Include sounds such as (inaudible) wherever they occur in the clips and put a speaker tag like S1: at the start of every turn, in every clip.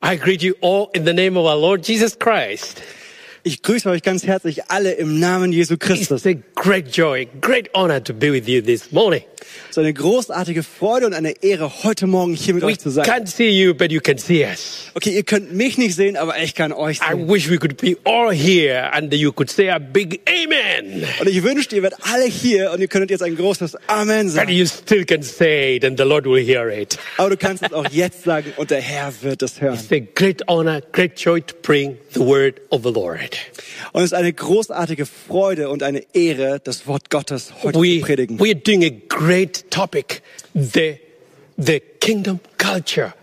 S1: I greet you all in the name of our Lord Jesus Christ.
S2: Ich grüße euch ganz herzlich alle im Namen Jesu Christus.
S1: It's a great joy, great honor to be with you this morning.
S2: Ist eine großartige Freude und eine Ehre, heute Morgen hier mit
S1: We
S2: euch zu sein.
S1: can't see you, but you can see us.
S2: Okay, ihr könnt mich nicht sehen, aber ich kann euch
S1: I
S2: sehen.
S1: wish we could be all here and you could say a big amen.
S2: Und ich wünschte, ihr werdet alle hier und ihr könntet jetzt ein großes Amen
S1: But
S2: sagen.
S1: you still can say it and the Lord will hear it.
S2: Aber du kannst es auch jetzt sagen und der Herr wird es (laughs) hören.
S1: It's a great honor, great joy to bring the word of the Lord.
S2: Und es ist eine großartige Freude und eine Ehre, das Wort Gottes heute
S1: We,
S2: zu predigen.
S1: we are doing a great topic, the, the kingdom culture.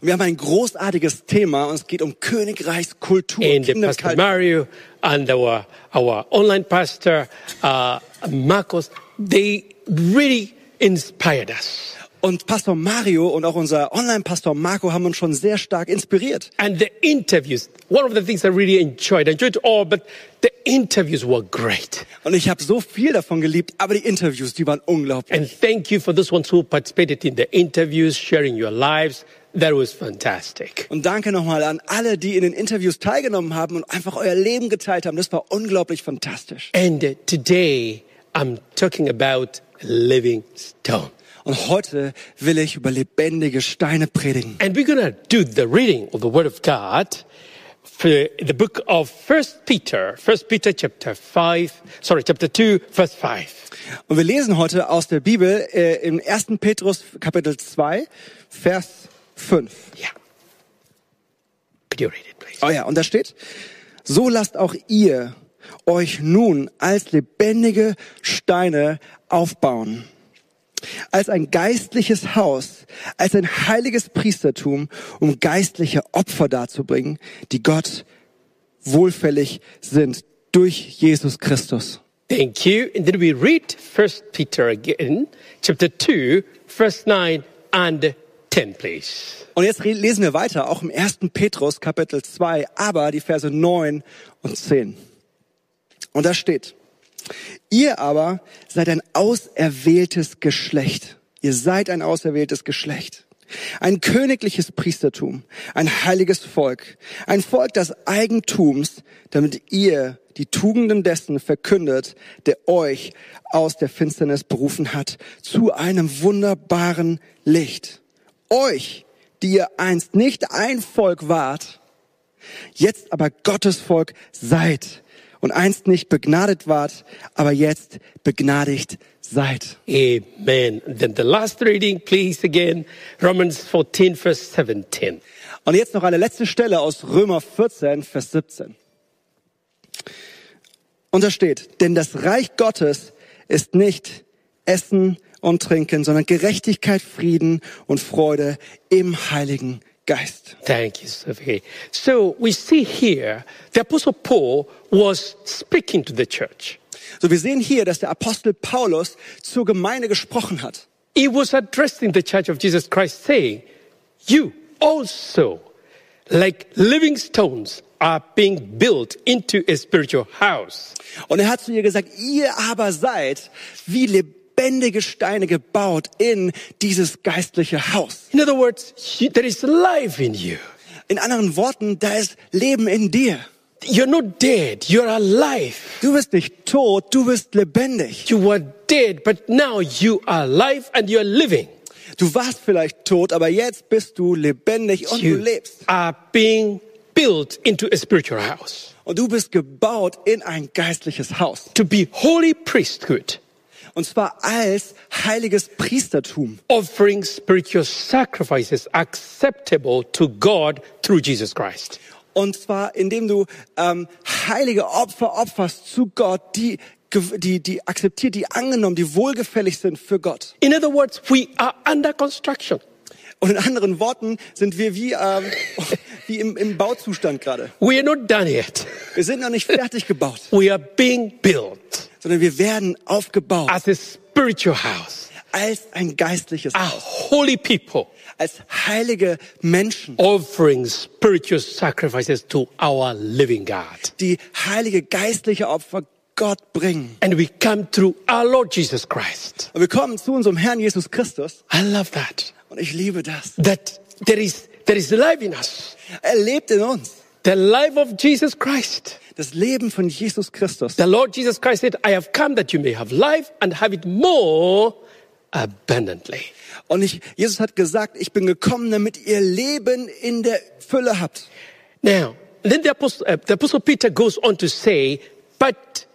S2: Und wir haben ein großartiges Thema und es geht um Königreichskultur.
S1: And the
S2: Kingdom
S1: Pastor
S2: Culture.
S1: Mario and our, our online pastor, uh, Marcos, they really inspired us.
S2: Und Pastor Mario und auch unser Online-Pastor Marco haben uns schon sehr stark inspiriert.
S1: And the interviews, one of the things I really enjoyed, I enjoyed all, but the interviews were great.
S2: Und ich habe so viel davon geliebt, aber die Interviews, die waren unglaublich.
S1: And thank you for those ones who participated in the interviews, sharing your lives. That was fantastic.
S2: Und danke nochmal an alle, die in den Interviews teilgenommen haben und einfach euer Leben geteilt haben. Das war unglaublich fantastisch.
S1: And uh, today I'm talking about living stone.
S2: Und heute will ich über lebendige Steine predigen.
S1: And we're going to do the reading of the Word of God for the book of First Peter, First Peter chapter 5, sorry, chapter 2, verse 5.
S2: Und wir lesen heute aus der Bibel äh, im 1. Petrus Kapitel 2, Vers 5.
S1: Yeah. Could you read it, please?
S2: Oh ja, und da steht, so lasst auch ihr euch nun als lebendige Steine aufbauen. Als ein geistliches Haus, als ein heiliges Priestertum, um geistliche Opfer darzubringen, die Gott wohlfällig sind durch Jesus Christus.
S1: Thank you. And then we read First Peter again, chapter 2, verse 9 and 10, please.
S2: Und jetzt lesen wir weiter, auch im 1. Petrus Kapitel 2, aber die Verse 9 und 10. Und da steht, ihr aber seid ein auserwähltes Geschlecht. Ihr seid ein auserwähltes Geschlecht. Ein königliches Priestertum, ein heiliges Volk, ein Volk des Eigentums, damit ihr die Tugenden dessen verkündet, der euch aus der Finsternis berufen hat, zu einem wunderbaren Licht. Euch, die ihr einst nicht ein Volk wart, jetzt aber Gottes Volk seid und einst nicht begnadet wart, aber jetzt begnadigt seid.
S1: Amen. Then the last reading, please, again, Romans 14, verse 17.
S2: Und jetzt noch eine letzte Stelle aus Römer 14, Vers 17. Und da steht, denn das Reich Gottes ist nicht Essen und Trinken, sondern Gerechtigkeit, Frieden und Freude im Heiligen Geist.
S1: Thank you, Sophie. So we see here the Apostle Paul was speaking to the church.
S2: So, wir sehen hier, dass der Apostel Paulus zur Gemeinde gesprochen hat.
S1: He was addressing the church of Jesus Christ, saying, You also, like living stones, are being built into a spiritual house.
S2: Und er hat zu ihr gesagt, ihr aber seid wie lebendige Steine gebaut in dieses geistliche Haus.
S1: In other words, there is life in you.
S2: In anderen Worten, da ist Leben in dir.
S1: You're not dead, you're alive.
S2: Du bist nicht tot, du bist lebendig.
S1: You were dead, but now you are alive and you're living.
S2: Du warst vielleicht tot, aber jetzt bist du lebendig und du
S1: You
S2: lebst.
S1: are being built into a spiritual house
S2: Und du bist gebaut in ein geistliches Haus.
S1: to be holy priesthood,
S2: Und zwar als heiliges Priestertum.
S1: offering spiritual sacrifices acceptable to God through Jesus Christ.
S2: Und zwar indem du ähm, heilige Opfer opferst zu Gott, die, die, die akzeptiert, die angenommen, die wohlgefällig sind für Gott.
S1: In other words, we are under construction.
S2: Und in anderen Worten sind wir wie, ähm, (laughs) wie im, im Bauzustand gerade.
S1: We are not done yet.
S2: Wir sind noch nicht fertig gebaut,
S1: We are being built
S2: sondern wir werden aufgebaut
S1: as a spiritual house,
S2: als ein geistliches
S1: a
S2: Haus,
S1: holy people,
S2: als heilige Menschen,
S1: offering spiritual sacrifices to our living God.
S2: die heilige geistliche Opfer Gott bringen.
S1: And we come through our Lord Jesus Christ.
S2: Und wir kommen zu unserem Herrn Jesus Christus
S1: I love that.
S2: und ich liebe das,
S1: That there is, there is life in us.
S2: Er lebt in uns.
S1: The life of Jesus Christ.
S2: Das Leben von Jesus Christus.
S1: The Lord Jesus Christ said, I have come that you may have life and have it more abundantly.
S2: Und ich, Jesus hat gesagt, ich bin gekommen, damit ihr Leben in der Fülle habt.
S1: Now, then the apostle, uh, the apostle Peter goes on to say, but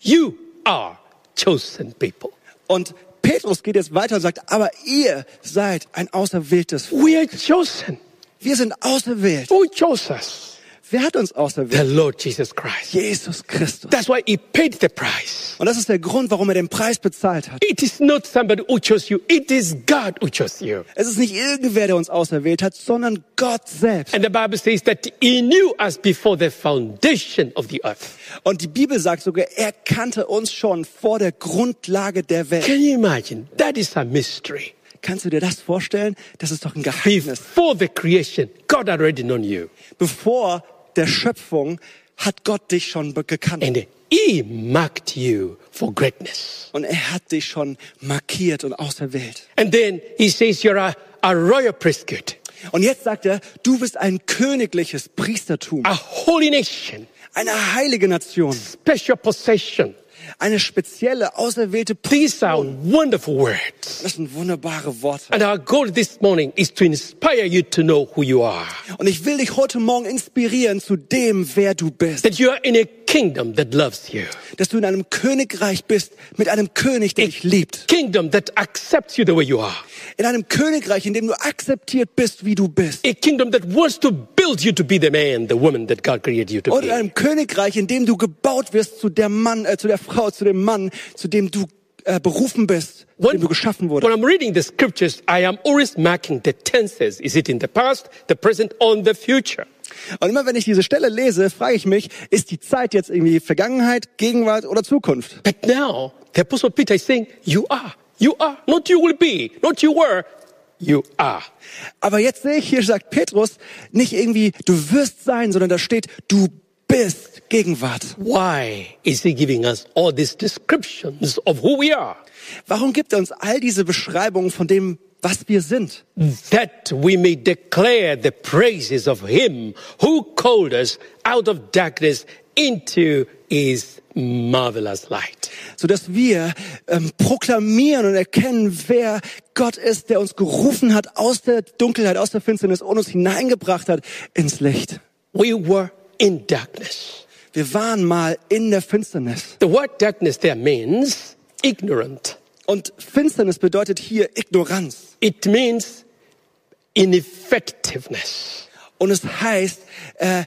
S1: you are chosen people.
S2: Und Petrus geht jetzt weiter und sagt, aber ihr seid ein auserwähltes.
S1: We are chosen.
S2: Wir sind auserwählt.
S1: Who chose us?
S2: Wer hat uns
S1: The
S2: auserwählt?
S1: Lord Jesus Christ.
S2: Jesus Christus.
S1: That's why he paid the price.
S2: Und das ist der Grund, warum er den Preis bezahlt hat.
S1: It is not somebody who chose you. It is God who chose you.
S2: Es ist nicht irgendwer, der uns auserwählt hat, sondern Gott selbst.
S1: And the Bible says that he knew us before the foundation of the earth.
S2: Und die Bibel sagt sogar, er kannte uns schon vor der Grundlage der Welt.
S1: Can you imagine? That is a mystery.
S2: Kannst du dir das vorstellen? Das ist doch ein Geheimnis.
S1: Before the creation, God already known you.
S2: Bevor der Schöpfung hat Gott dich schon gekannt.
S1: And he marked you for greatness.
S2: Und er hat dich schon markiert und auserwählt.
S1: And then he says you're a, a royal priesthood,
S2: Und jetzt sagt er, du bist ein königliches Priestertum,
S1: a holy nation,
S2: eine heilige Nation,
S1: special possession.
S2: eine spezielle, auserwählte
S1: These are
S2: Position.
S1: wonderful words.
S2: Das sind wunderbare Worte.
S1: And our goal this morning is to inspire you to know who you are.
S2: Und ich will dich heute Morgen inspirieren zu dem, wer du bist.
S1: That you are in a kingdom that loves you.
S2: Dass du in einem Königreich bist mit einem König, der dich liebt.
S1: Kingdom that accepts you the way you are.
S2: In einem Königreich, in dem du akzeptiert bist, wie du bist.
S1: A kingdom that wants to build you to be the man, the woman that God created you to
S2: Und in
S1: be.
S2: einem Königreich, in dem du gebaut wirst zu der Mann, äh, zu der Frau, zu dem Mann, zu dem du äh, berufen bist,
S1: When,
S2: dem du geschaffen
S1: when. I'm reading the scriptures, I am always marking the tenses. Is it in the past, the present, or the future?
S2: Und immer wenn ich diese Stelle lese, frage ich mich, ist die Zeit jetzt irgendwie Vergangenheit, Gegenwart oder Zukunft?
S1: But now, the Apostle Peter is saying, You are. You are. Not you will be. Not you were. You are.
S2: Aber jetzt sehe ich hier, sagt Petrus, nicht irgendwie, du wirst sein, sondern da steht, du bist Gegenwart.
S1: Why is he giving us all these descriptions of who we are?
S2: Warum gibt er uns all diese Beschreibungen von dem, was wir sind?
S1: That we may declare the praises of him who called us out of darkness into his marvelous light.
S2: Sodass wir ähm, proklamieren und erkennen, wer Gott ist, der uns gerufen hat aus der Dunkelheit, aus der Finsternis und uns hineingebracht hat ins Licht.
S1: We were in darkness.
S2: Wir waren mal in der Finsternis.
S1: The word darkness there means ignorant.
S2: Und Finsternis bedeutet hier Ignoranz.
S1: It means ineffectiveness.
S2: Und es heißt äh,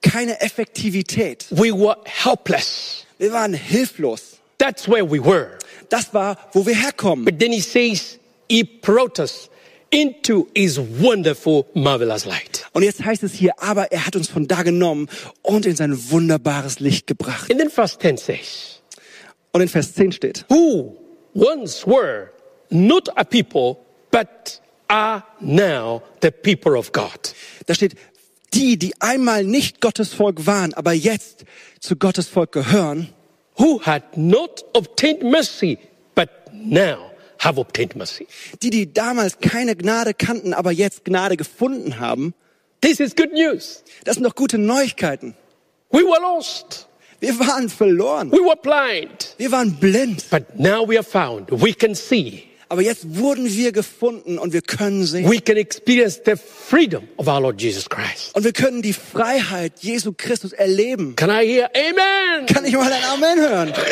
S2: keine Effektivität.
S1: We were helpless.
S2: Wir waren hilflos.
S1: That's where we were.
S2: Das war, wo wir herkommen.
S1: But then he says, he brought us into his wonderful, marvelous light.
S2: Und jetzt heißt es hier, aber er hat uns von da genommen und in sein wunderbares Licht gebracht.
S1: And then verse 10 says,
S2: Und in Vers 10 steht,
S1: who once were not a people, but are now the people of God.
S2: da steht, die, die einmal nicht Gottes Volk waren, aber jetzt zu Gottes Volk gehören,
S1: Who had not obtained mercy, but now.
S2: Die, die damals keine Gnade kannten, aber jetzt Gnade gefunden haben,
S1: This is good news.
S2: das sind doch gute Neuigkeiten.
S1: We were lost.
S2: Wir waren verloren.
S1: We were blind.
S2: Wir waren blind.
S1: But now we are found. We can see.
S2: Aber jetzt wurden wir gefunden und wir können sehen.
S1: We can experience the freedom of our Lord Jesus Christ.
S2: Und wir können die Freiheit Jesu Christus erleben.
S1: Can I hear amen?
S2: Kann ich mal ein Amen hören? (laughs)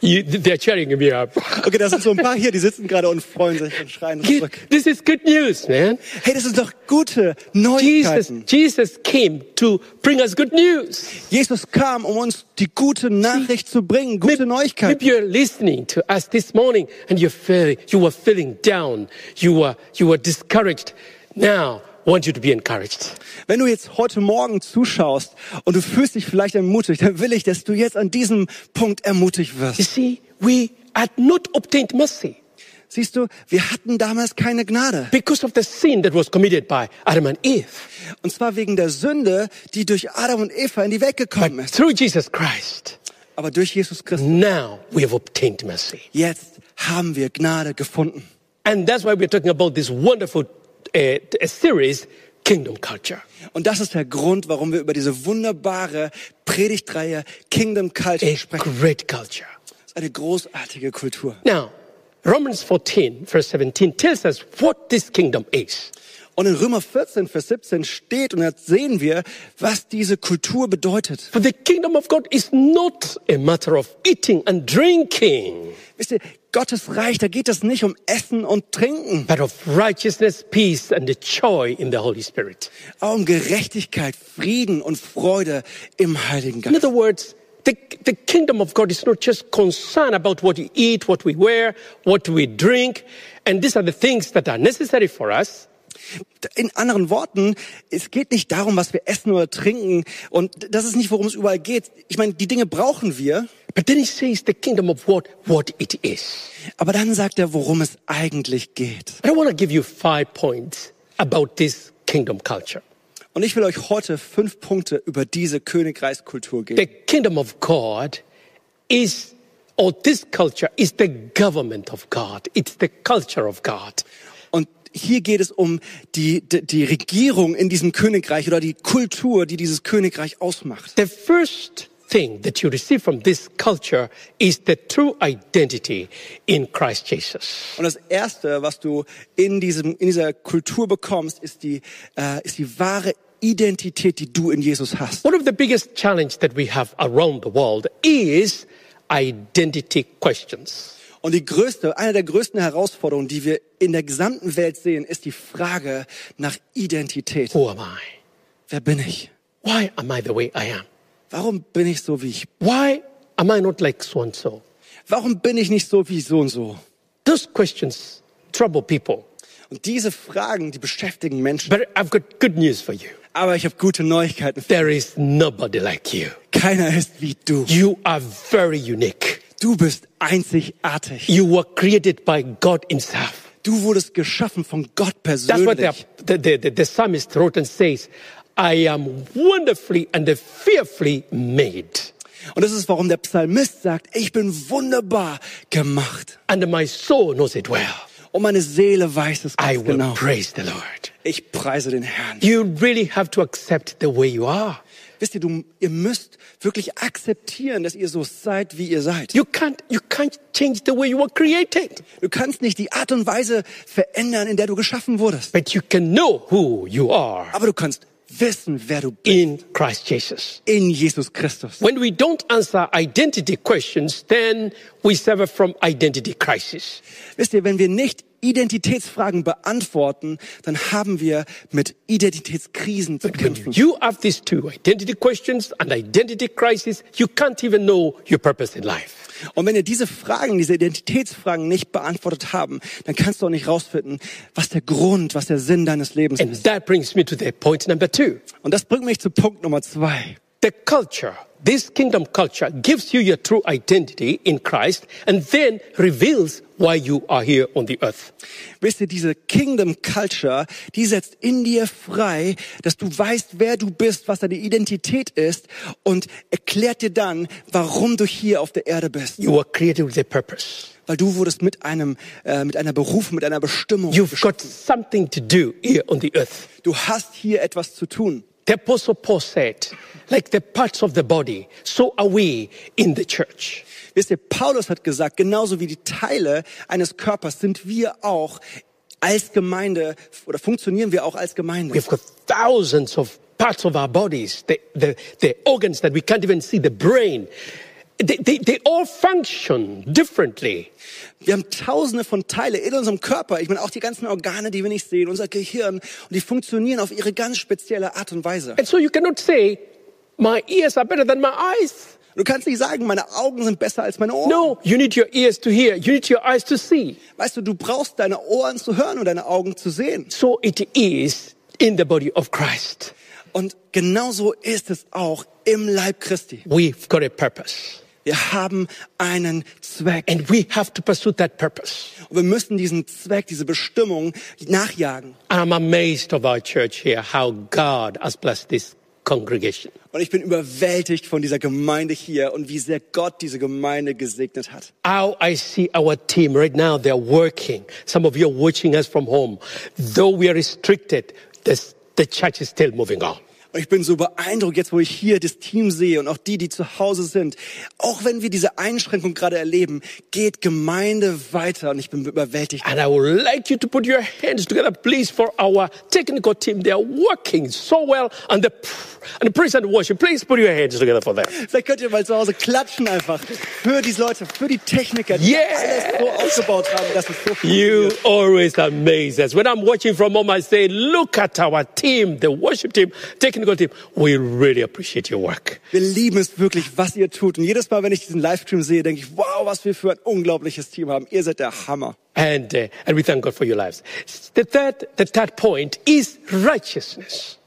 S1: You, they're cheering me up.
S2: Okay, das sind so ein paar hier, die sitzen gerade und freuen sich und schreien zurück.
S1: This is good news, man.
S2: Hey, das sind doch gute
S1: Jesus,
S2: Neuigkeiten.
S1: Jesus came to bring us good news.
S2: Jesus kam, um uns die gute Nachricht zu bringen, gute
S1: Maybe
S2: Neuigkeiten.
S1: you're listening to us this morning and you're feeling, you were feeling down. You were, you were discouraged. Now, want you to be encouraged.
S2: Wenn du jetzt heute Morgen zuschaust und du fühlst dich vielleicht ermutigt, dann will ich, dass du jetzt an diesem Punkt ermutigt
S1: You
S2: wirst.
S1: see, we had not obtained mercy
S2: Siehst du, wir hatten damals keine Gnade.
S1: because of the sin that was committed by Adam and Eve.
S2: Und zwar wegen der Sünde, die durch Adam und Eva in die Welt gekommen
S1: But
S2: ist.
S1: through Jesus Christ,
S2: Aber durch Jesus Christus,
S1: now we have obtained mercy.
S2: jetzt haben wir Gnade gefunden.
S1: And that's why we're talking about this wonderful a series, Kingdom Culture.
S2: Und das ist der Grund, warum wir über diese wunderbare Predigtreihe Kingdom Culture
S1: A
S2: sprechen.
S1: great culture.
S2: Das ist eine großartige Kultur.
S1: Now, Romans 14, verse 17 tells us what this kingdom is.
S2: Und in Römer 14, Vers 17 steht, und jetzt sehen wir, was diese Kultur bedeutet.
S1: For the kingdom of God is not a matter of eating and drinking,
S2: Wisst ihr, Gottes Reich, da geht es nicht um Essen und Trinken,
S1: but of righteousness, peace, and the joy in the Holy Spirit.
S2: aber um Gerechtigkeit, Frieden und Freude im Heiligen
S1: In
S2: Geist.
S1: other words, the, the kingdom of God is not just concerned about what we eat, what we wear, what we drink, and these are the things that are necessary for us.
S2: In anderen Worten, es geht nicht darum, was wir essen oder trinken. Und das ist nicht, worum es überall geht. Ich meine, die Dinge brauchen wir.
S1: But then he says the kingdom of what, what it is.
S2: Aber dann sagt er, worum es eigentlich geht.
S1: I want to give you five points about this kingdom culture.
S2: Und ich will euch heute fünf Punkte über diese Königreichskultur geben.
S1: The kingdom of God is, or this culture is the government of God. It's the culture of God.
S2: Hier geht es um die, die, die Regierung in diesem Königreich oder die Kultur, die dieses Königreich ausmacht.
S1: The first thing that you receive from this culture is the true identity in Christ Jesus.
S2: Und das Erste, was du in, diesem, in dieser Kultur bekommst, ist die, äh, ist die wahre Identität, die du in Jesus hast.
S1: One of the biggest challenges that we have around the world is identity questions.
S2: Und die größte, eine der größten Herausforderungen, die wir in der gesamten Welt sehen, ist die Frage nach Identität.
S1: Who am I?
S2: Wer bin ich?
S1: Why am I the way I am?
S2: Warum bin ich so, wie ich?
S1: Why am I not like so and so?
S2: Warum bin ich nicht so wie so und so?
S1: Those questions trouble people.
S2: Und diese Fragen, die beschäftigen Menschen.
S1: But I've got good news for you.
S2: Aber ich habe gute Neuigkeiten.
S1: There is nobody like you.
S2: Keiner ist wie du.
S1: You are very unique.
S2: Du bist einzigartig.
S1: You were created by God Himself.
S2: Du wurdest geschaffen von Gott
S1: That's what the,
S2: persönlich.
S1: the, the, the, psalmist wrote and says, I am wonderfully and fearfully made.
S2: Und das ist, warum der Psalmist sagt, ich bin wunderbar gemacht.
S1: And my soul knows it well.
S2: Und meine Seele weiß es
S1: I
S2: ganz
S1: will
S2: genau.
S1: praise the Lord.
S2: Ich preise den Herrn.
S1: You really have to accept the way you are.
S2: Wisst ihr, du, ihr müsst wirklich akzeptieren, dass ihr so seid, wie ihr seid.
S1: You can't, you can't change the way you were created,
S2: Du kannst nicht die Art und Weise verändern, in der du geschaffen wurdest.
S1: but you can know who you are
S2: Aber du kannst wissen, wer du bist
S1: in Christ Jesus.
S2: in Jesus Christus.
S1: When we don't answer identity questions, then we suffer from identity crisis.
S2: Wisst ihr, wenn wir nicht Identitätsfragen beantworten, dann haben wir mit Identitätskrisen zu kämpfen.
S1: you have these two identity questions and identity crisis, you can't even know your purpose in life.
S2: Und wenn ihr diese Fragen, diese Identitätsfragen nicht beantwortet haben, dann kannst du auch nicht rausfinden, was der Grund, was der Sinn deines Lebens
S1: And
S2: ist.
S1: that brings me to the point number two.
S2: Und das bringt mich zu Punkt Nummer zwei.
S1: The culture, this kingdom culture gives you your true identity in Christ and then reveals why you are here on the earth.
S2: Wisst ihr, diese Kingdom Culture, die setzt in dir frei, dass du weißt, wer du bist, was deine Identität ist und erklärt dir dann, warum du hier auf der Erde bist.
S1: You are created with a purpose.
S2: Weil du wurdest mit einem, äh, mit einer Berufung, mit einer Bestimmung.
S1: You've got something to do here on the earth.
S2: Du hast hier etwas zu tun.
S1: The apostle Paul said, like the parts of the body, so are we in the church.
S2: Wisst ihr, Paulus hat gesagt, genauso wie die Teile eines Körpers sind wir auch als Gemeinde oder funktionieren wir auch als Gemeinde.
S1: We've got thousands of parts of our bodies, the, the, the organs that we can't even see, the brain. They, they, they all function differently.
S2: Wir haben tausende von Teile in unserem Körper. Ich meine, auch die ganzen Organe, die wir nicht sehen, unser Gehirn. Und die funktionieren auf ihre ganz spezielle Art und Weise.
S1: And so you cannot say, my ears are better than my eyes.
S2: Du kannst nicht sagen, meine Augen sind besser als meine Ohren.
S1: No, you need your ears to hear. You need your eyes to see.
S2: Weißt du, du brauchst deine Ohren zu hören und deine Augen zu sehen.
S1: So it is in the body of Christ.
S2: Und genauso ist es auch im Leib Christi.
S1: We've got a purpose.
S2: Wir haben einen Zweck.
S1: And we have to pursue that purpose.
S2: Und wir müssen diesen Zweck, diese Bestimmung nachjagen.
S1: I'm amazed of our church here, how God has blessed this congregation.
S2: Und ich bin überwältigt von dieser Gemeinde hier und wie sehr Gott diese Gemeinde gesegnet hat.
S1: How I see our team right now, they're working. Some of you are watching us from home. Though we are restricted, the church is still moving on.
S2: Und ich bin so beeindruckt jetzt, wo ich hier das Team sehe und auch die, die zu Hause sind. Auch wenn wir diese Einschränkung gerade erleben, geht Gemeinde weiter und ich bin überwältigt.
S1: And I would like you to put your hands together, please, for our technical team. They are working so well. And the, and the praise and worship, please put your hands together for them.
S2: Vielleicht könnt ihr mal zu Hause klatschen einfach für diese Leute, für die Techniker, die
S1: Yes.
S2: alles so aufgebaut haben, dass es so
S1: You
S2: funktioniert.
S1: always amaze us. When I'm watching from home, I say, look at our team, the worship team, technical team. We really appreciate your work.
S2: Wir lieben es wirklich, was ihr tut. Und jedes Mal, wenn ich diesen Livestream sehe, denke ich, wow, was wir für ein unglaubliches Team haben. Ihr seid der Hammer.
S1: And, uh, and we thank God for your lives. The third, the third point is righteousness.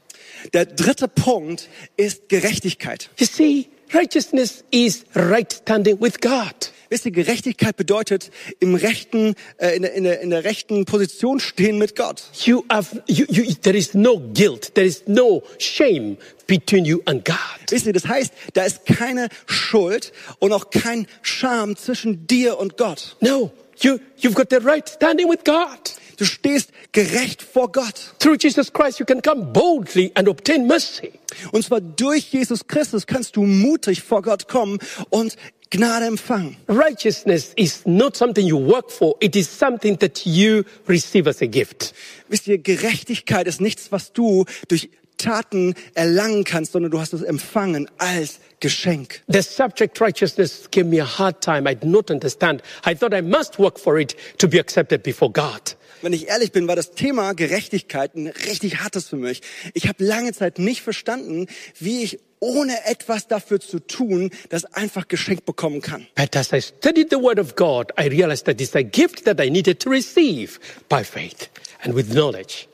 S2: Der dritte Punkt ist Gerechtigkeit.
S1: You see, righteousness is right standing with God.
S2: Wisst ihr, Gerechtigkeit bedeutet im rechten, äh, in, der, in, der, in der rechten Position stehen mit Gott.
S1: You have, you, you, there is no guilt. There is no shame between you and God.
S2: Wisst ihr, das heißt, da ist keine Schuld und auch kein Scham zwischen dir und Gott.
S1: No, you, you've got the right standing with God.
S2: Du stehst gerecht vor Gott.
S1: Through Jesus Christ, you can come boldly and obtain mercy.
S2: Und zwar durch Jesus Christus kannst du mutig vor Gott kommen und Gnade empfangen.
S1: Righteousness is not something you work for. It is something that you receive as a gift.
S2: Wisst ihr, Gerechtigkeit ist nichts, was du durch Taten erlangen kannst, sondern du hast es empfangen als Geschenk.
S1: The subject righteousness gave me a hard time. I did not understand. I thought I must work for it to be accepted before God.
S2: Wenn ich ehrlich bin, war das Thema Gerechtigkeit ein richtig hartes für mich. Ich habe lange Zeit nicht verstanden, wie ich ohne etwas dafür zu tun, das einfach geschenkt bekommen kann.
S1: But as I studied the Word of God, I realized that it's a gift that I needed to receive by faith and with knowledge.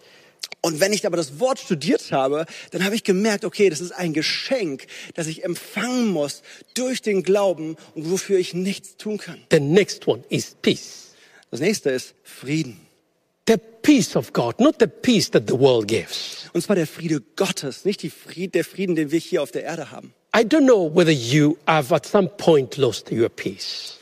S2: Und wenn ich aber das Wort studiert habe, dann habe ich gemerkt, okay, das ist ein Geschenk, das ich empfangen muss durch den Glauben und wofür ich nichts tun kann.
S1: The next one is peace.
S2: Das nächste ist Frieden.
S1: The peace of God, not the peace that the world gives.
S2: Und zwar der Friede Gottes, nicht die Fried, der Frieden, den wir hier auf der Erde haben.
S1: I don't know whether you have at some point lost your peace.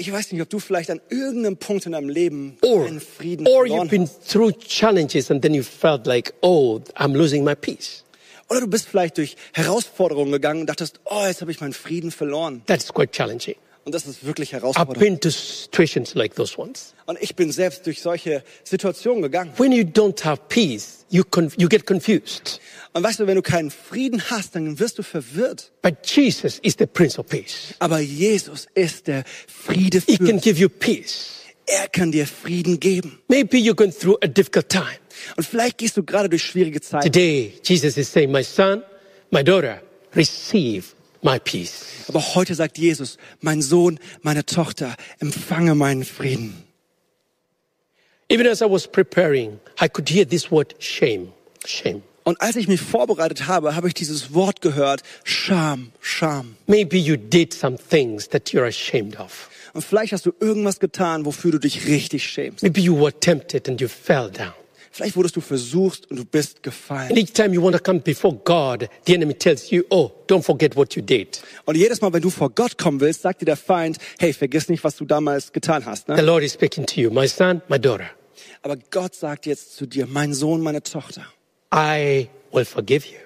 S2: Ich weiß nicht, ob du vielleicht an irgendeinem Punkt in deinem Leben
S1: Or,
S2: einen Frieden
S1: or
S2: verloren
S1: you've been
S2: hast.
S1: through challenges and then you felt like, oh, I'm losing my peace.
S2: Oder du bist vielleicht durch Herausforderungen gegangen und dachtest, oh, jetzt habe ich meinen Frieden verloren.
S1: That's quite challenging.
S2: Und das ist wirklich
S1: I've
S2: herausfordernd.
S1: been to situations like those ones.
S2: Und ich bin selbst durch solche Situationen gegangen.
S1: When you don't have peace, you, you get confused.
S2: Und weißt du, wenn du keinen Frieden hast, dann wirst du verwirrt.
S1: But Jesus is the Prince of Peace.
S2: Aber Jesus ist der Friede
S1: He
S2: für
S1: can give you peace.
S2: Er kann dir Frieden geben.
S1: Maybe you're going through a difficult time.
S2: Und vielleicht gehst du gerade durch schwierige Zeiten.
S1: Today, Jesus is saying, My son, my daughter, receive.
S2: Aber heute sagt Jesus, mein Sohn, meine Tochter, empfange meinen Frieden.
S1: Even as I was preparing, I could hear this word shame. Shame.
S2: Und als ich mich vorbereitet habe, habe ich dieses Wort gehört, Scham, Scham.
S1: Maybe you did some things that you're ashamed of.
S2: Und vielleicht hast du irgendwas getan, wofür du dich richtig schämst.
S1: Maybe you were tempted and you fell down.
S2: Vielleicht wurdest du versucht und du bist gefallen.
S1: each time you want to come before God, the enemy tells you, Oh, don't forget what you did.
S2: Und jedes Mal, wenn du vor Gott kommen willst, sagt dir der Feind, hey, vergiss nicht, was du damals getan hast.
S1: The
S2: Ne?
S1: Lord is speaking to you, my son, my daughter.
S2: Aber Gott sagt jetzt zu dir, mein Sohn, meine Tochter,
S1: I will forgive you.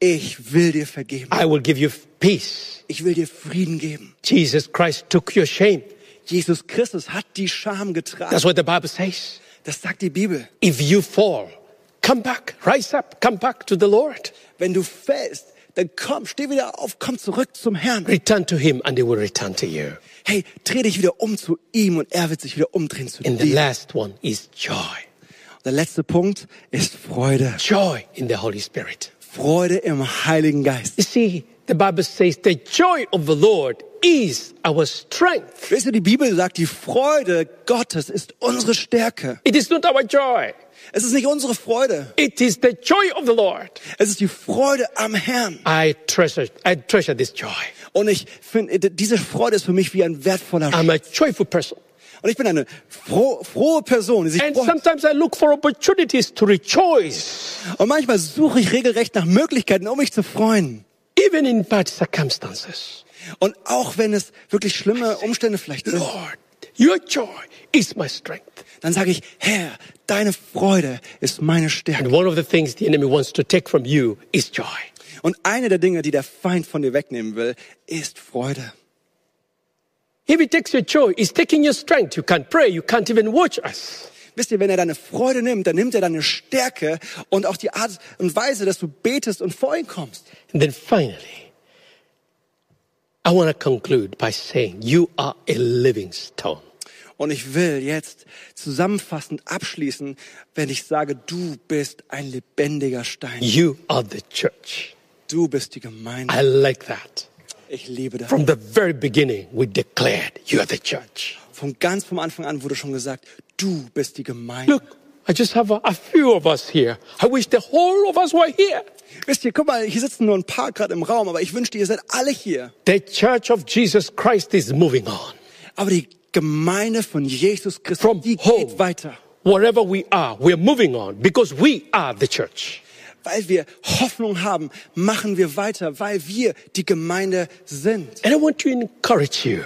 S2: ich will dir vergeben.
S1: I will give you peace.
S2: Ich will dir Frieden geben.
S1: Jesus Christ took your shame.
S2: Jesus Christus hat die Scham getragen.
S1: That's what the Bible says.
S2: Das sagt die Bibel.
S1: If you fall, come back, rise up, come back to the Lord.
S2: Wenn du fällst, dann komm, steh wieder auf, komm zurück zum Herrn.
S1: Return to Him and He will return to you.
S2: Hey, dreh dich wieder um zu ihm und er wird sich wieder umdrehen zu
S1: And the
S2: dir.
S1: last one is joy.
S2: Der letzte Punkt ist Freude.
S1: Joy in the Holy Spirit.
S2: Freude im Heiligen Geist.
S1: You see, the Bible says the joy of the Lord is our strength.
S2: Wisst ihr, die Bibel sagt, die Freude Gottes ist unsere Stärke.
S1: It is not our joy.
S2: Es ist nicht unsere Freude.
S1: It is the joy of the Lord.
S2: Es ist die Freude am Herrn.
S1: I treasure, I treasure this joy.
S2: Und ich finde, diese Freude ist für mich wie ein wertvoller
S1: I'm a joyful person.
S2: Und ich bin eine froh, frohe Person, die sich
S1: And
S2: freut.
S1: sometimes I look for opportunities to rejoice,
S2: Und manchmal suche ich regelrecht nach Möglichkeiten, um mich zu freuen.
S1: even in bad circumstances.
S2: Und auch wenn es wirklich schlimme Umstände vielleicht sind,
S1: Lord, your joy is my strength.
S2: dann sage ich, Herr, deine Freude ist meine Stärke.
S1: And one of the things the enemy wants to take from you is joy.
S2: Und eine der Dinge, die der Feind von dir wegnehmen will, ist Freude.
S1: If he takes your joy, he's taking your strength. You can't pray, you can't even watch us.
S2: Wisst ihr, wenn er deine Freude nimmt, dann nimmt er deine Stärke und auch die Art und Weise, dass du betest und vor ihn kommst.
S1: And then finally, I want to conclude by saying you are a living stone.
S2: Und ich will jetzt zusammenfassend abschließen, wenn ich sage, du bist ein lebendiger Stein.
S1: You are the church.
S2: Du bist die Gemeinde.
S1: I like that.
S2: Ich liebe das.
S1: From the very beginning, we declared you are the church.
S2: Von ganz vom Anfang an wurde schon gesagt, du bist die Gemeinde.
S1: Look, I just have a, a few of us here. I wish the whole of us were here.
S2: Wisst ihr, guck mal, hier sitzen nur ein paar gerade im Raum, aber ich wünschte, ihr seid alle hier.
S1: The church of Jesus Christ is moving on.
S2: Aber die Gemeinde von Jesus Christus,
S1: From
S2: die
S1: home.
S2: geht weiter.
S1: Wherever we are, we're moving on because we are the church.
S2: Weil wir Hoffnung haben, machen wir weiter, weil wir die Gemeinde sind.
S1: And I want to encourage you.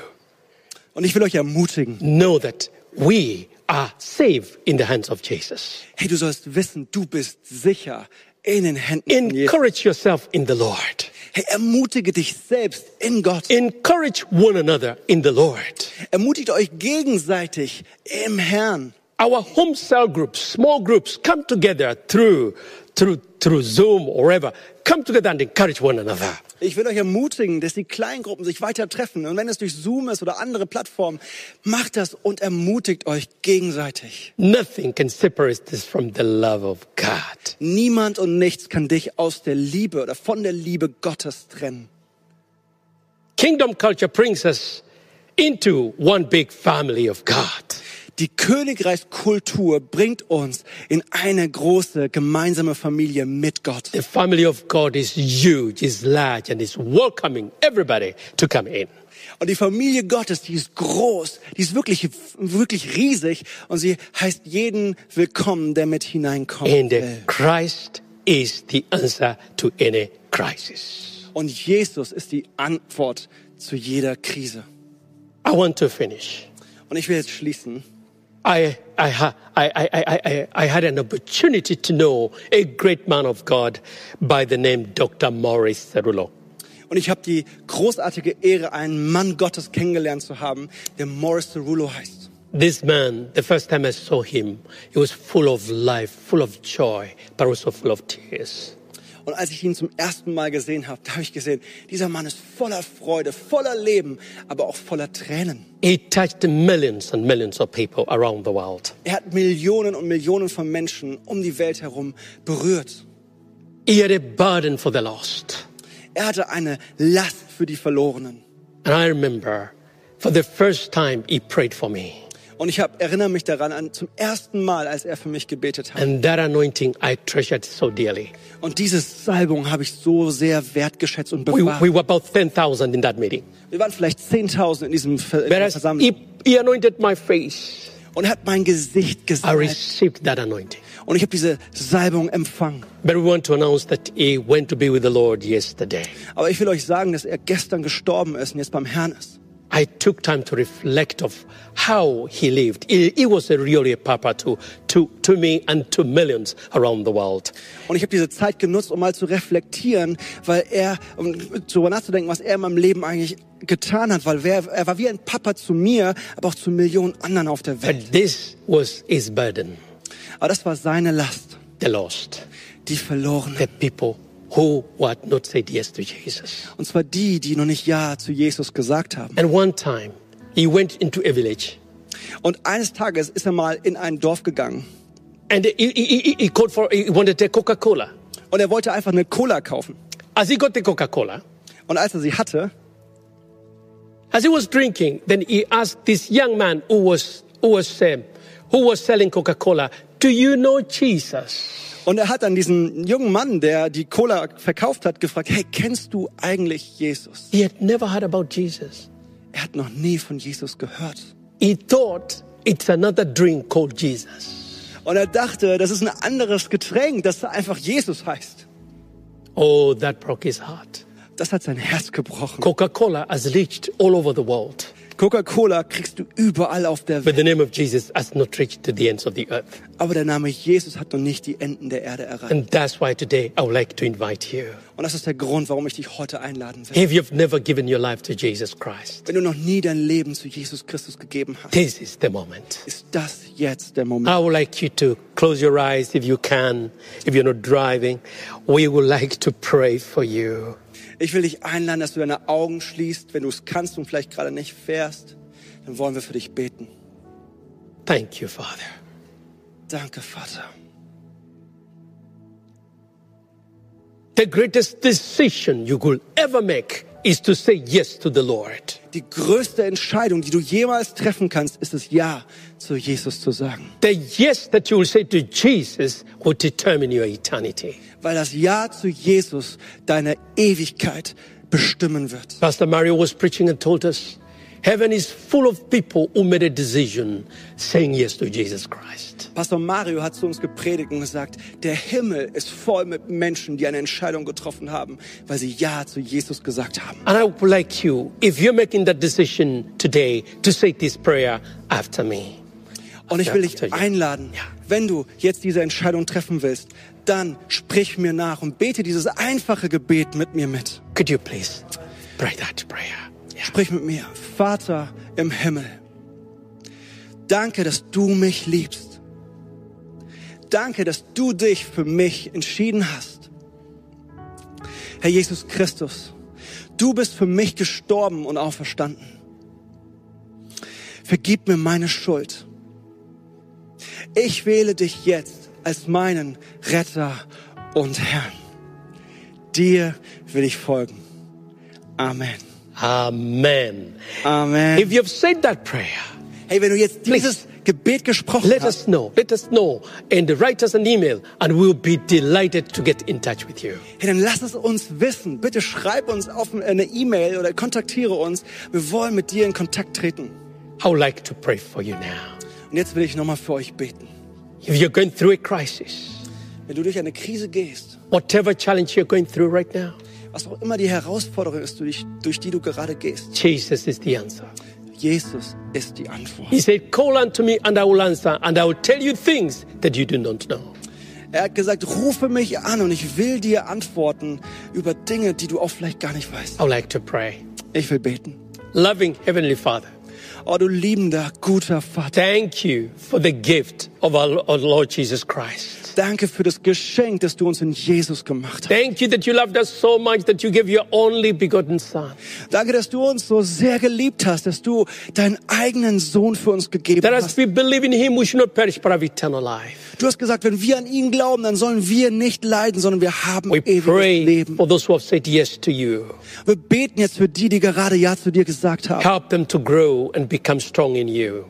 S2: Und ich will euch ermutigen,
S1: Know that we are safe in the hands of Jesus.
S2: hey, du sollst wissen, du bist sicher in den Händen.
S1: Encourage yourself in the Lord.
S2: Hey, ermutige dich selbst in Gott.
S1: Encourage one another in the Lord.
S2: Ermutigt euch gegenseitig im Herrn.
S1: Our home cell groups, small groups, come together through, through, through Zoom or wherever. Come together and encourage one another.
S2: Ich will euch ermutigen, dass die Kleingruppen sich weiter treffen. Und wenn es durch Zoom ist oder andere Plattformen, macht das und ermutigt euch gegenseitig.
S1: Nothing can separate us from the love of God.
S2: Niemand und nichts kann dich aus der Liebe oder von der Liebe Gottes trennen.
S1: Kingdom culture brings us into one big family of God.
S2: Die Königreichskultur bringt uns in eine große gemeinsame Familie mit Gott.
S1: The family of God is huge, is large, and is welcoming everybody to come in.
S2: Und die Familie Gottes, die ist groß, die ist wirklich, wirklich riesig und sie heißt jeden willkommen, der mit hineinkommen
S1: And. Christ is the answer to any crisis.
S2: Und Jesus ist die Antwort zu jeder Krise.
S1: I want to finish.
S2: Und ich will jetzt schließen.
S1: I, I, I, I, I, had an opportunity to know a great man of God by the name Dr. Maurice Cerullo.
S2: Und ich habe die großartige Ehre, einen Mann Gottes kennengelernt zu haben, der Morris Cerullo heißt.
S1: This man, the first time I saw him, he was full of life, full of joy, but also full of tears.
S2: Und als ich ihn zum ersten Mal gesehen habe, (laughs) da habe ich gesehen, dieser Mann ist voller Freude, voller Leben, aber auch voller Tränen.
S1: He touched millions and millions of people around the world.
S2: Er hat Millionen und Millionen von Menschen um die Welt herum berührt.
S1: He had a burden for the lost.
S2: Er hatte eine Last für die Verlorenen.
S1: And I remember for the first time he prayed for me.
S2: Und ich hab, erinnere mich daran an zum ersten Mal, als er für mich gebetet hat.
S1: And that anointing I treasured so dearly.
S2: Und diese Salbung habe ich so sehr wertgeschätzt und
S1: We,
S2: bewahrt.
S1: we were about 10,000 in that meeting.
S2: Wir waren vielleicht 10.000 in diesem Ver
S1: Whereas
S2: Versammlung.
S1: he, he anointed my face,
S2: Und er hat mein Gesicht
S1: I
S2: gesalbt.
S1: received that anointing.
S2: Und ich habe diese Salbung empfangen.
S1: But we want to announce that he went to be with the Lord yesterday.
S2: Aber ich will euch sagen, dass er gestern gestorben ist und jetzt beim Herrn ist.
S1: I took time to reflect of how he lived. He, was a really a papa to, to, to me and to millions around the world.
S2: Und ich habe diese Zeit genutzt, um mal zu reflektieren, weil er, um darüber nachzudenken, was er in meinem Leben eigentlich getan hat, weil wer, er war wie ein Papa zu mir, aber auch zu Millionen anderen auf der Welt.
S1: But this was his burden,
S2: Aber das war seine Last,
S1: the lost,
S2: die Verlorenen.
S1: the people who had not said yes to Jesus.
S2: Und zwar die, die noch nicht Ja zu Jesus gesagt haben.
S1: And one time, he went into a village
S2: Und eines Tages ist er mal in ein Dorf gegangen
S1: and he, he, he, he called for, he wanted a Coca-Cola.
S2: und er wollte einfach eine Cola kaufen.
S1: As he got the Coca-Cola,
S2: Und als er sie hatte,
S1: as he was drinking, then he asked this young man who was, who was, um, who was selling Coca-Cola, do you know Jesus?
S2: Und er hat dann diesen jungen Mann, der die Cola verkauft hat, gefragt, hey, kennst du eigentlich Jesus?
S1: He had never heard about Jesus.
S2: Er hat noch nie von Jesus gehört.
S1: he thought it's another drink called Jesus.
S2: Und er dachte, das ist ein anderes Getränk, das einfach Jesus heißt.
S1: Oh, that broke his heart.
S2: Das hat sein Herz gebrochen.
S1: Coca-Cola has reached all over the world,
S2: Coca-Cola kriegst du überall auf der
S1: but
S2: Welt.
S1: the name of Jesus has not reached to the ends of the earth.
S2: Aber der Name Jesus hat noch nicht die Enden der Erde erreicht.
S1: And that's why today I would like to invite you.
S2: Und das ist der Grund, warum ich dich heute einladen will.
S1: If you've never given your life to Jesus Christ,
S2: Wenn du noch nie dein Leben zu Jesus Christus gegeben hast,
S1: this is the moment.
S2: ist das jetzt der Moment.
S1: I would like you to close your eyes if you can, if you're not driving. We would like to pray for you.
S2: Ich will dich einladen, dass du deine Augen schließt. Wenn du es kannst und vielleicht gerade nicht fährst, dann wollen wir für dich beten.
S1: Thank you, Father.
S2: Danke, Vater.
S1: The greatest decision you could ever make is to say yes to the Lord.
S2: Die größte Entscheidung, die du jemals treffen kannst, ist es Ja zu Jesus zu sagen.
S1: The yes that you will say to Jesus will determine your eternity.
S2: Weil das Ja zu Jesus deine Ewigkeit bestimmen wird.
S1: Pastor Mario was preaching and told us heaven is full of people who made a decision saying yes to Jesus Christ.
S2: Pastor Mario hat zu uns gepredigt und gesagt, der Himmel ist voll mit Menschen, die eine Entscheidung getroffen haben, weil sie Ja zu Jesus gesagt haben.
S1: And I would like you, if you're making that decision today, to say this prayer after me.
S2: Und ich will dich einladen, wenn du jetzt diese Entscheidung treffen willst, dann sprich mir nach und bete dieses einfache Gebet mit mir mit.
S1: Could you please pray that prayer?
S2: Sprich mit mir. Vater im Himmel, danke, dass du mich liebst. Danke, dass du dich für mich entschieden hast. Herr Jesus Christus, du bist für mich gestorben und auferstanden. Vergib mir meine Schuld. Ich wähle dich jetzt als meinen Retter und Herrn. Dir will ich folgen. Amen.
S1: Amen.
S2: Amen.
S1: If you've said that prayer,
S2: Hey, wenn du jetzt dieses Gebet gesprochen
S1: let
S2: hast,
S1: us know. Let us know and write us an email and we'll be delighted to get in touch with you.
S2: hey, dann lass es uns wissen. Bitte schreib uns auf eine E-Mail oder kontaktiere uns. Wir wollen mit dir in Kontakt treten.
S1: I would like to pray for you now.
S2: Und jetzt will ich nochmal für euch beten.
S1: If you're going through a crisis,
S2: Wenn du durch eine Krise gehst,
S1: whatever challenge you're going through right now,
S2: was auch immer die Herausforderung ist, durch, durch die du gerade gehst,
S1: Jesus is the answer.
S2: Jesus ist die Antwort.
S1: He said, Call unto me and I will answer, and I will tell you things that you do not know.
S2: Er hat gesagt, rufe mich an und ich will dir antworten über Dinge, die du auch vielleicht gar nicht weißt.
S1: I would like to pray.
S2: Ich will beten.
S1: Loving Heavenly Father,
S2: Oh, du liebender, guter Vater.
S1: thank you for the gift of our, our Lord Jesus Christ.
S2: Danke für das Geschenk, das du uns in Jesus gemacht hast.
S1: Thank you that you loved us so much that you gave your only begotten Son.
S2: Danke, dass du uns so sehr geliebt hast, dass du deinen eigenen Sohn für uns gegeben
S1: That as
S2: hast.
S1: we believe in Him, we should not perish but have eternal life.
S2: Du hast gesagt, wenn wir an ihn glauben, dann sollen wir nicht leiden, sondern wir haben
S1: We
S2: ewiges
S1: pray
S2: Leben.
S1: for those who have said yes to you.
S2: Wir beten jetzt für die, die gerade Ja zu dir gesagt haben.
S1: Help them to grow and become strong in you.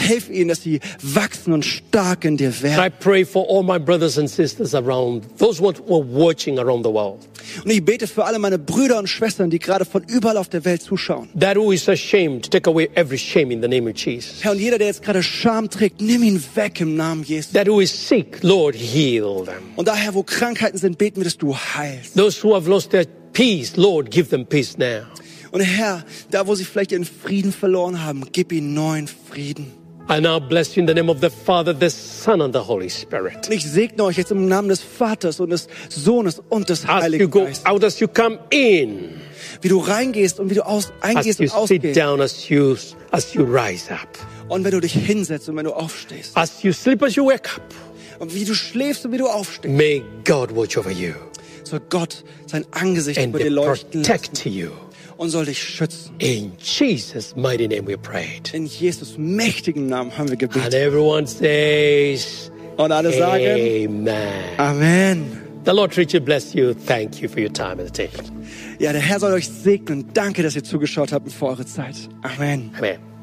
S2: Hilf ihnen, dass sie wachsen und stark in dir
S1: And I
S2: werden.
S1: pray for all my brothers and sisters around, those who are watching around the world.
S2: Und ich bete für alle meine Brüder und Schwestern, die gerade von überall auf der Welt zuschauen.
S1: That who is ashamed, take away every shame in the name of Jesus.
S2: Herr, und jeder, der jetzt gerade Scham trägt, nimm ihn weg im Namen Jesu.
S1: That who is sick, Lord, heal them.
S2: Und daher, wo Krankheiten sind, beten wir, dass du heilst.
S1: Those who have lost their peace, Lord, give them peace now.
S2: Und Herr, da wo sie vielleicht ihren Frieden verloren haben, gib ihnen neuen Frieden.
S1: I now bless you in the name of the Father, the Son, and the Holy Spirit.
S2: Und ich segne euch jetzt im Namen des Vaters und des Sohnes und des
S1: As you
S2: Heiligen
S1: go
S2: Geistes.
S1: out, as you come in,
S2: Wie du reingehst und wie du aus,
S1: as
S2: eingehst
S1: you
S2: und
S1: sit
S2: ausgehst.
S1: down, as you as you rise up,
S2: Und wenn du dich hinsetzt und wenn du aufstehst.
S1: as you sleep, as you wake up.
S2: Und wie du schläfst und wie du aufstehst.
S1: May God watch over you
S2: Soll Gott sein Angesicht
S1: and
S2: über dir leuchten lassen
S1: protect you.
S2: Und soll dich schützen.
S1: In Jesus' mighty name, we prayed.
S2: In Jesus mächtigen Namen haben wir
S1: And
S2: gebetet.
S1: everyone says,
S2: Und alle sagen,
S1: Amen.
S2: Amen.
S1: The Lord richly bless you. Thank you for your time and attention.
S2: Ja, der Herr soll euch segnen. Danke, dass ihr zugeschaut habt und für eure Zeit. Amen.
S1: Amen.